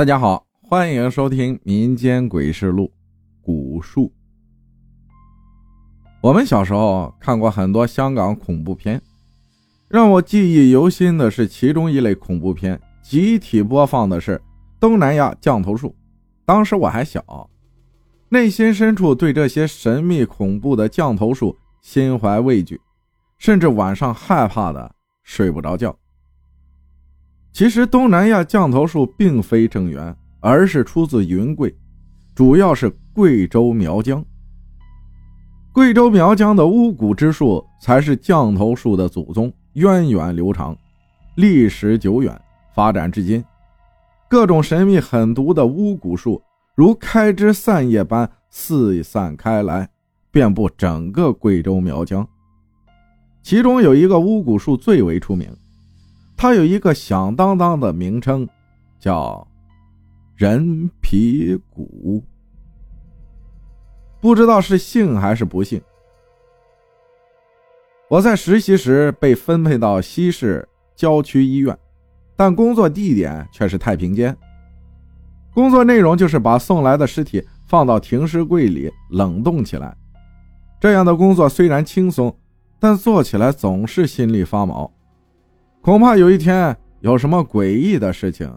大家好，欢迎收听《民间鬼事录》古树。我们小时候看过很多香港恐怖片，让我记忆犹新的是其中一类恐怖片，集体播放的是东南亚降头术。当时我还小，内心深处对这些神秘恐怖的降头术心怀畏惧，甚至晚上害怕的睡不着觉。其实东南亚降头术并非正源，而是出自云贵，主要是贵州苗疆。贵州苗疆的巫蛊之术才是降头术的祖宗，源远流长，历史久远，发展至今。各种神秘狠毒的巫蛊术如开枝散叶般四散开来，遍布整个贵州苗疆。其中有一个巫蛊术最为出名。它有一个响当当的名称，叫人皮骨。不知道是幸还是不幸，我在实习时被分配到西市郊区医院，但工作地点却是太平间。工作内容就是把送来的尸体放到停尸柜里冷冻起来。这样的工作虽然轻松，但做起来总是心里发毛。恐怕有一天有什么诡异的事情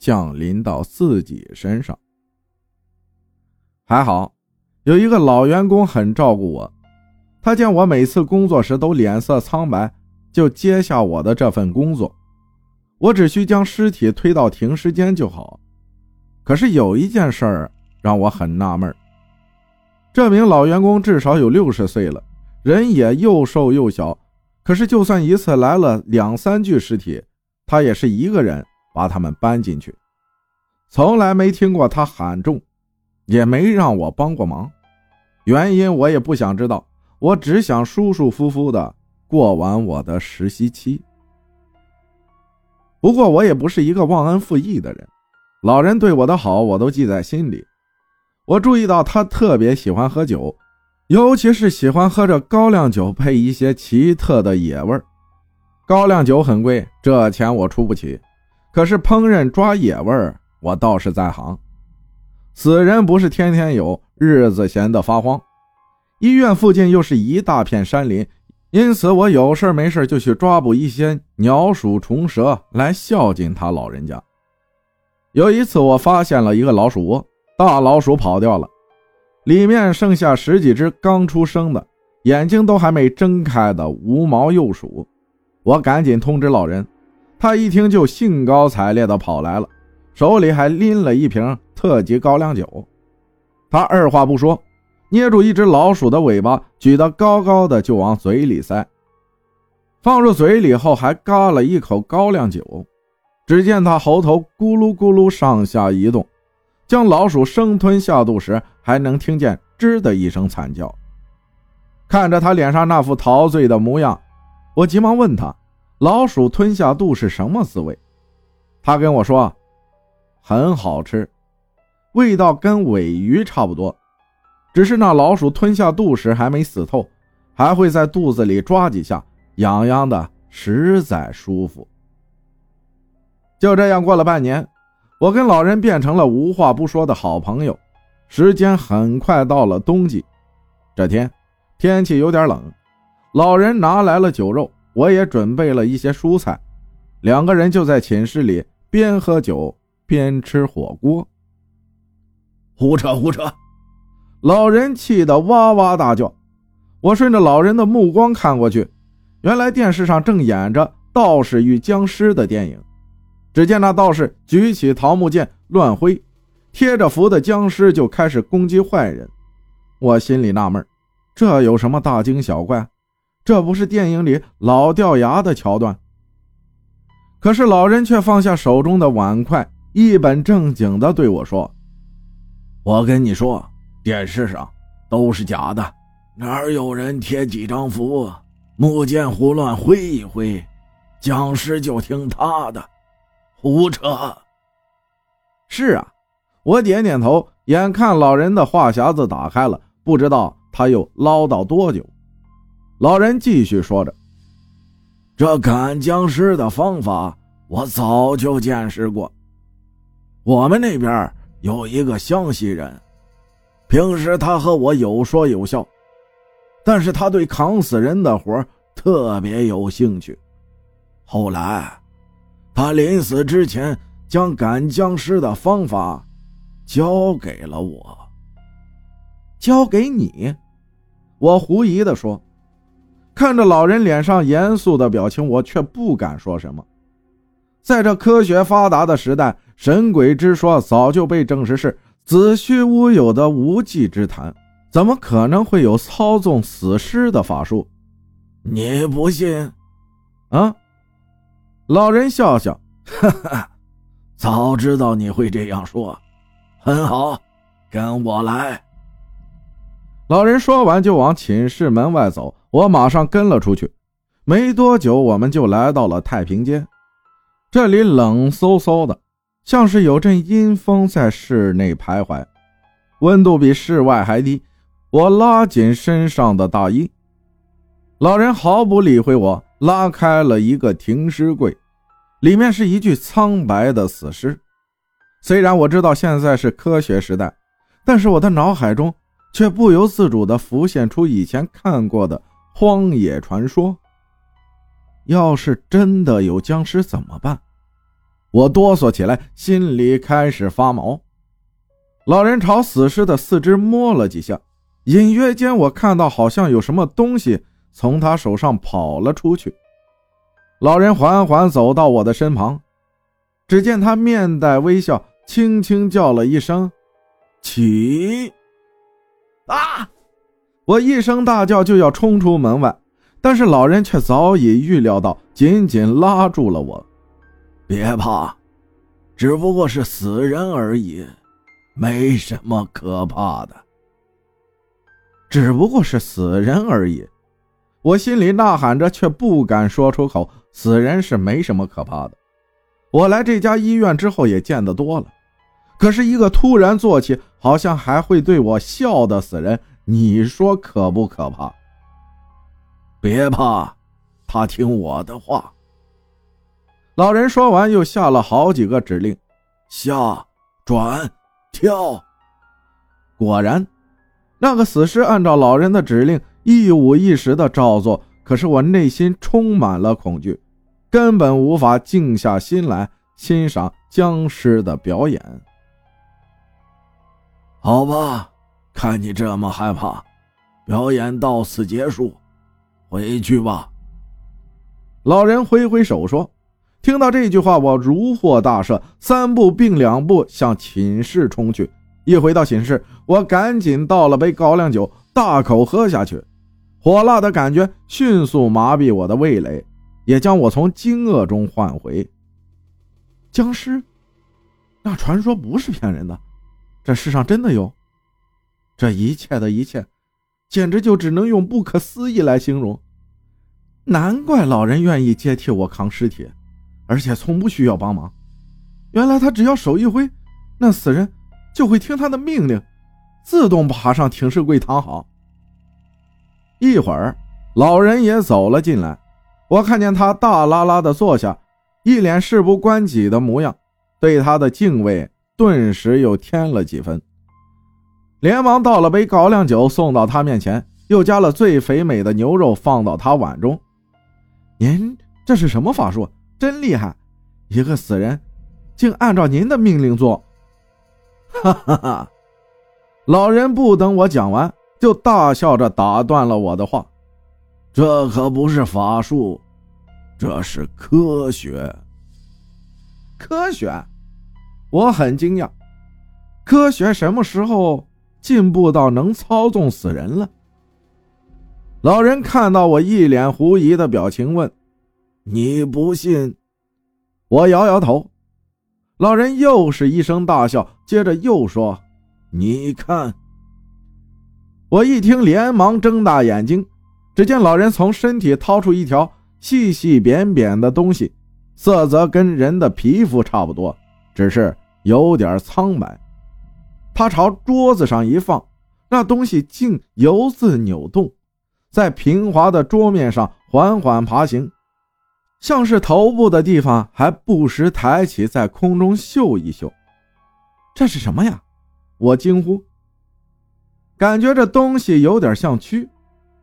降临到自己身上。还好有一个老员工很照顾我，他见我每次工作时都脸色苍白，就接下我的这份工作。我只需将尸体推到停尸间就好。可是有一件事儿让我很纳闷这名老员工至少有六十岁了，人也又瘦又小。可是，就算一次来了两三具尸体，他也是一个人把他们搬进去，从来没听过他喊重，也没让我帮过忙。原因我也不想知道，我只想舒舒服服的过完我的实习期。不过，我也不是一个忘恩负义的人，老人对我的好我都记在心里。我注意到他特别喜欢喝酒。尤其是喜欢喝着高粱酒配一些奇特的野味儿，高粱酒很贵，这钱我出不起。可是烹饪抓野味儿，我倒是在行。死人不是天天有，日子闲得发慌。医院附近又是一大片山林，因此我有事没事就去抓捕一些鸟鼠虫蛇来孝敬他老人家。有一次，我发现了一个老鼠窝，大老鼠跑掉了。里面剩下十几只刚出生的、眼睛都还没睁开的无毛幼鼠，我赶紧通知老人，他一听就兴高采烈地跑来了，手里还拎了一瓶特级高粱酒。他二话不说，捏住一只老鼠的尾巴，举得高高的就往嘴里塞。放入嘴里后，还嘎了一口高粱酒。只见他喉头咕噜咕噜上下移动。将老鼠生吞下肚时，还能听见“吱”的一声惨叫。看着他脸上那副陶醉的模样，我急忙问他：“老鼠吞下肚是什么滋味？”他跟我说：“很好吃，味道跟尾鱼差不多，只是那老鼠吞下肚时还没死透，还会在肚子里抓几下，痒痒的，实在舒服。”就这样过了半年。我跟老人变成了无话不说的好朋友。时间很快到了冬季，这天天气有点冷，老人拿来了酒肉，我也准备了一些蔬菜，两个人就在寝室里边喝酒边吃火锅。胡扯胡扯！老人气得哇哇大叫。我顺着老人的目光看过去，原来电视上正演着道士与僵尸的电影。只见那道士举起桃木剑乱挥，贴着符的僵尸就开始攻击坏人。我心里纳闷，这有什么大惊小怪？这不是电影里老掉牙的桥段？可是老人却放下手中的碗筷，一本正经地对我说：“我跟你说，电视上都是假的，哪有人贴几张符，木剑胡乱挥一挥，僵尸就听他的。”胡扯！是啊，我点点头。眼看老人的话匣子打开了，不知道他又唠叨多久。老人继续说着：“这赶僵尸的方法，我早就见识过。我们那边有一个湘西人，平时他和我有说有笑，但是他对扛死人的活特别有兴趣。后来，他临死之前将赶僵尸的方法交给了我。交给你？我狐疑地说。看着老人脸上严肃的表情，我却不敢说什么。在这科学发达的时代，神鬼之说早就被证实是子虚乌有的无稽之谈，怎么可能会有操纵死尸的法术？你不信？啊！老人笑笑，哈哈，早知道你会这样说。很好，跟我来。老人说完就往寝室门外走。我马上跟了出去，没多久，我们就来到了太平间。这里冷飕飕的，像是有阵阴风在室内徘徊，温度比室外还低。我拉紧身上的大衣，老人毫不理会我，拉开了一个停尸柜，里面是一具苍白的死尸。虽然我知道现在是科学时代，但是我的脑海中却不由自主地浮现出以前看过的。荒野传说，要是真的有僵尸怎么办？我哆嗦起来，心里开始发毛。老人朝死尸的四肢摸了几下，隐约间我看到好像有什么东西从他手上跑了出去。老人缓缓走到我的身旁，只见他面带微笑，轻轻叫了一声：“起！”啊！我一声大叫就要冲出门外，但是老人却早已预料到，紧紧拉住了我。别怕，只不过是死人而已，没什么可怕的。只不过是死人而已，我心里呐喊着，却不敢说出口。死人是没什么可怕的，我来这家医院之后也见得多了。可是，一个突然坐起，好像还会对我笑的死人。你说可不可怕？别怕，他听我的话。老人说完，又下了好几个指令：下、转、跳。果然，那个死尸按照老人的指令一五一十的照做。可是我内心充满了恐惧，根本无法静下心来欣赏僵尸的表演。好吧。看你这么害怕，表演到此结束，回去吧。老人挥挥手说：“听到这句话，我如获大赦，三步并两步向寝室冲去。一回到寝室，我赶紧倒了杯高粱酒，大口喝下去。火辣的感觉迅速麻痹我的味蕾，也将我从惊愕中唤回。僵尸？那传说不是骗人的，这世上真的有。”这一切的一切，简直就只能用不可思议来形容。难怪老人愿意接替我扛尸体，而且从不需要帮忙。原来他只要手一挥，那死人就会听他的命令，自动爬上停尸柜躺好。一会儿，老人也走了进来，我看见他大拉拉的坐下，一脸事不关己的模样，对他的敬畏顿时又添了几分。连忙倒了杯高粱酒送到他面前，又加了最肥美的牛肉放到他碗中。您这是什么法术？真厉害！一个死人，竟按照您的命令做。哈哈哈！老人不等我讲完，就大笑着打断了我的话：“这可不是法术，这是科学。科学？我很惊讶。科学什么时候？”进步到能操纵死人了。老人看到我一脸狐疑的表情，问：“你不信？”我摇摇头。老人又是一声大笑，接着又说：“你看。”我一听，连忙睁大眼睛。只见老人从身体掏出一条细细扁扁的东西，色泽跟人的皮肤差不多，只是有点苍白。他朝桌子上一放，那东西竟由自扭动，在平滑的桌面上缓缓爬行，像是头部的地方还不时抬起，在空中嗅一嗅。这是什么呀？我惊呼。感觉这东西有点像蛆，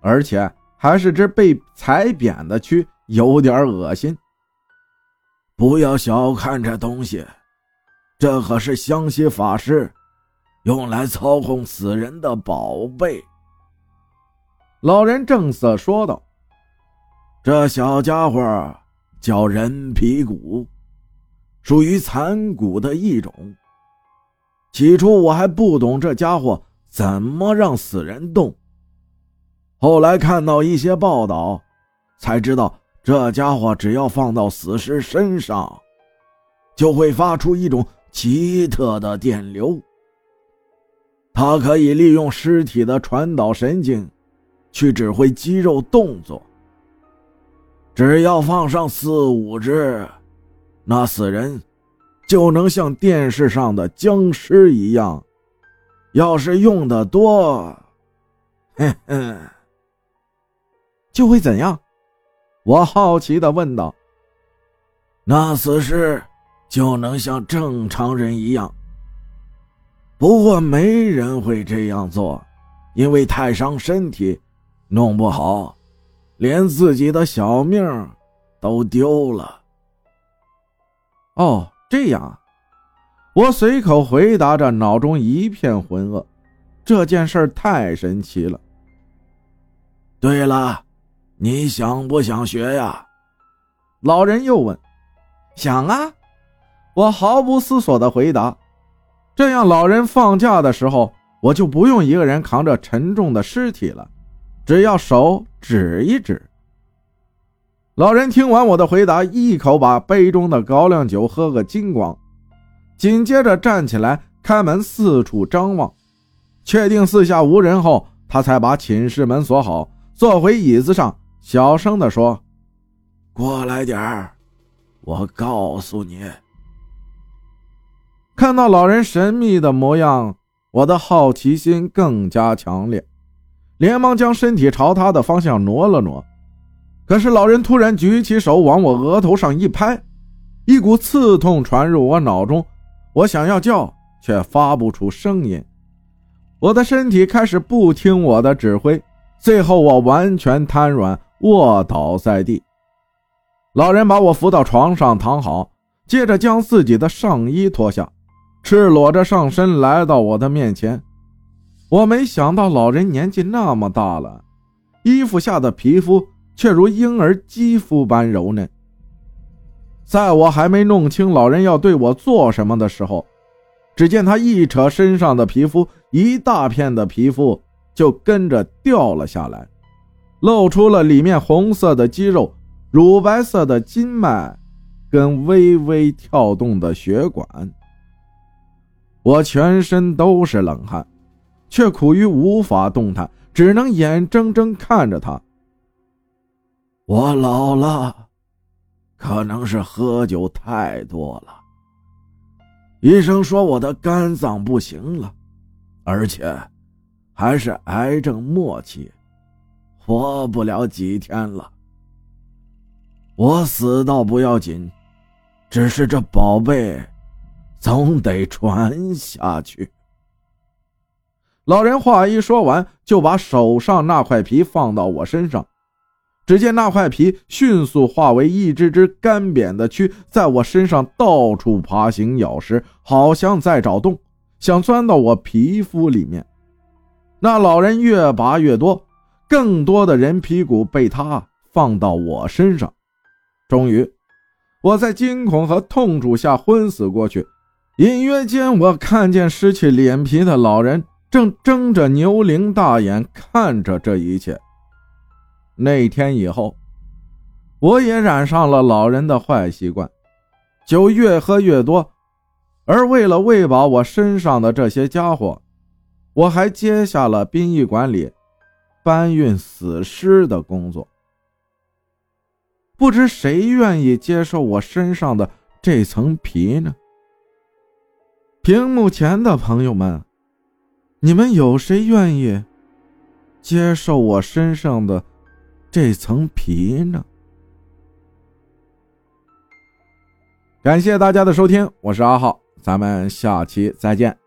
而且还是只被踩扁的蛆，有点恶心。不要小看这东西，这可是湘西法师用来操控死人的宝贝。老人正色说道：“这小家伙叫人皮骨，属于残骨的一种。起初我还不懂这家伙怎么让死人动，后来看到一些报道，才知道。”这家伙只要放到死尸身上，就会发出一种奇特的电流。它可以利用尸体的传导神经，去指挥肌肉动作。只要放上四五只，那死人就能像电视上的僵尸一样。要是用的多，哼哼，就会怎样？我好奇的问道：“那死尸就能像正常人一样？不过没人会这样做，因为太伤身体，弄不好连自己的小命都丢了。”哦，这样啊，我随口回答着，脑中一片浑噩。这件事太神奇了。对了。你想不想学呀？老人又问。想啊！我毫不思索的回答。这样，老人放假的时候，我就不用一个人扛着沉重的尸体了，只要手指一指。老人听完我的回答，一口把杯中的高粱酒喝个精光，紧接着站起来，开门四处张望，确定四下无人后，他才把寝室门锁好，坐回椅子上。小声的说：“过来点儿，我告诉你。”看到老人神秘的模样，我的好奇心更加强烈，连忙将身体朝他的方向挪了挪。可是老人突然举起手往我额头上一拍，一股刺痛传入我脑中，我想要叫，却发不出声音。我的身体开始不听我的指挥，最后我完全瘫软。卧倒在地，老人把我扶到床上躺好，接着将自己的上衣脱下，赤裸着上身来到我的面前。我没想到老人年纪那么大了，衣服下的皮肤却如婴儿肌肤般柔嫩。在我还没弄清老人要对我做什么的时候，只见他一扯身上的皮肤，一大片的皮肤就跟着掉了下来。露出了里面红色的肌肉、乳白色的筋脉，跟微微跳动的血管。我全身都是冷汗，却苦于无法动弹，只能眼睁睁看着他。我老了，可能是喝酒太多了。医生说我的肝脏不行了，而且还是癌症末期。活不了几天了，我死倒不要紧，只是这宝贝总得传下去。老人话一说完，就把手上那块皮放到我身上，只见那块皮迅速化为一只只干瘪的蛆，在我身上到处爬行咬食，好像在找洞，想钻到我皮肤里面。那老人越拔越多。更多的人皮骨被他放到我身上，终于，我在惊恐和痛楚下昏死过去。隐约间，我看见失去脸皮的老人正睁着牛铃大眼看着这一切。那天以后，我也染上了老人的坏习惯，酒越喝越多。而为了喂饱我身上的这些家伙，我还接下了殡仪馆里。搬运死尸的工作，不知谁愿意接受我身上的这层皮呢？屏幕前的朋友们，你们有谁愿意接受我身上的这层皮呢？感谢大家的收听，我是阿浩。咱们下期再见。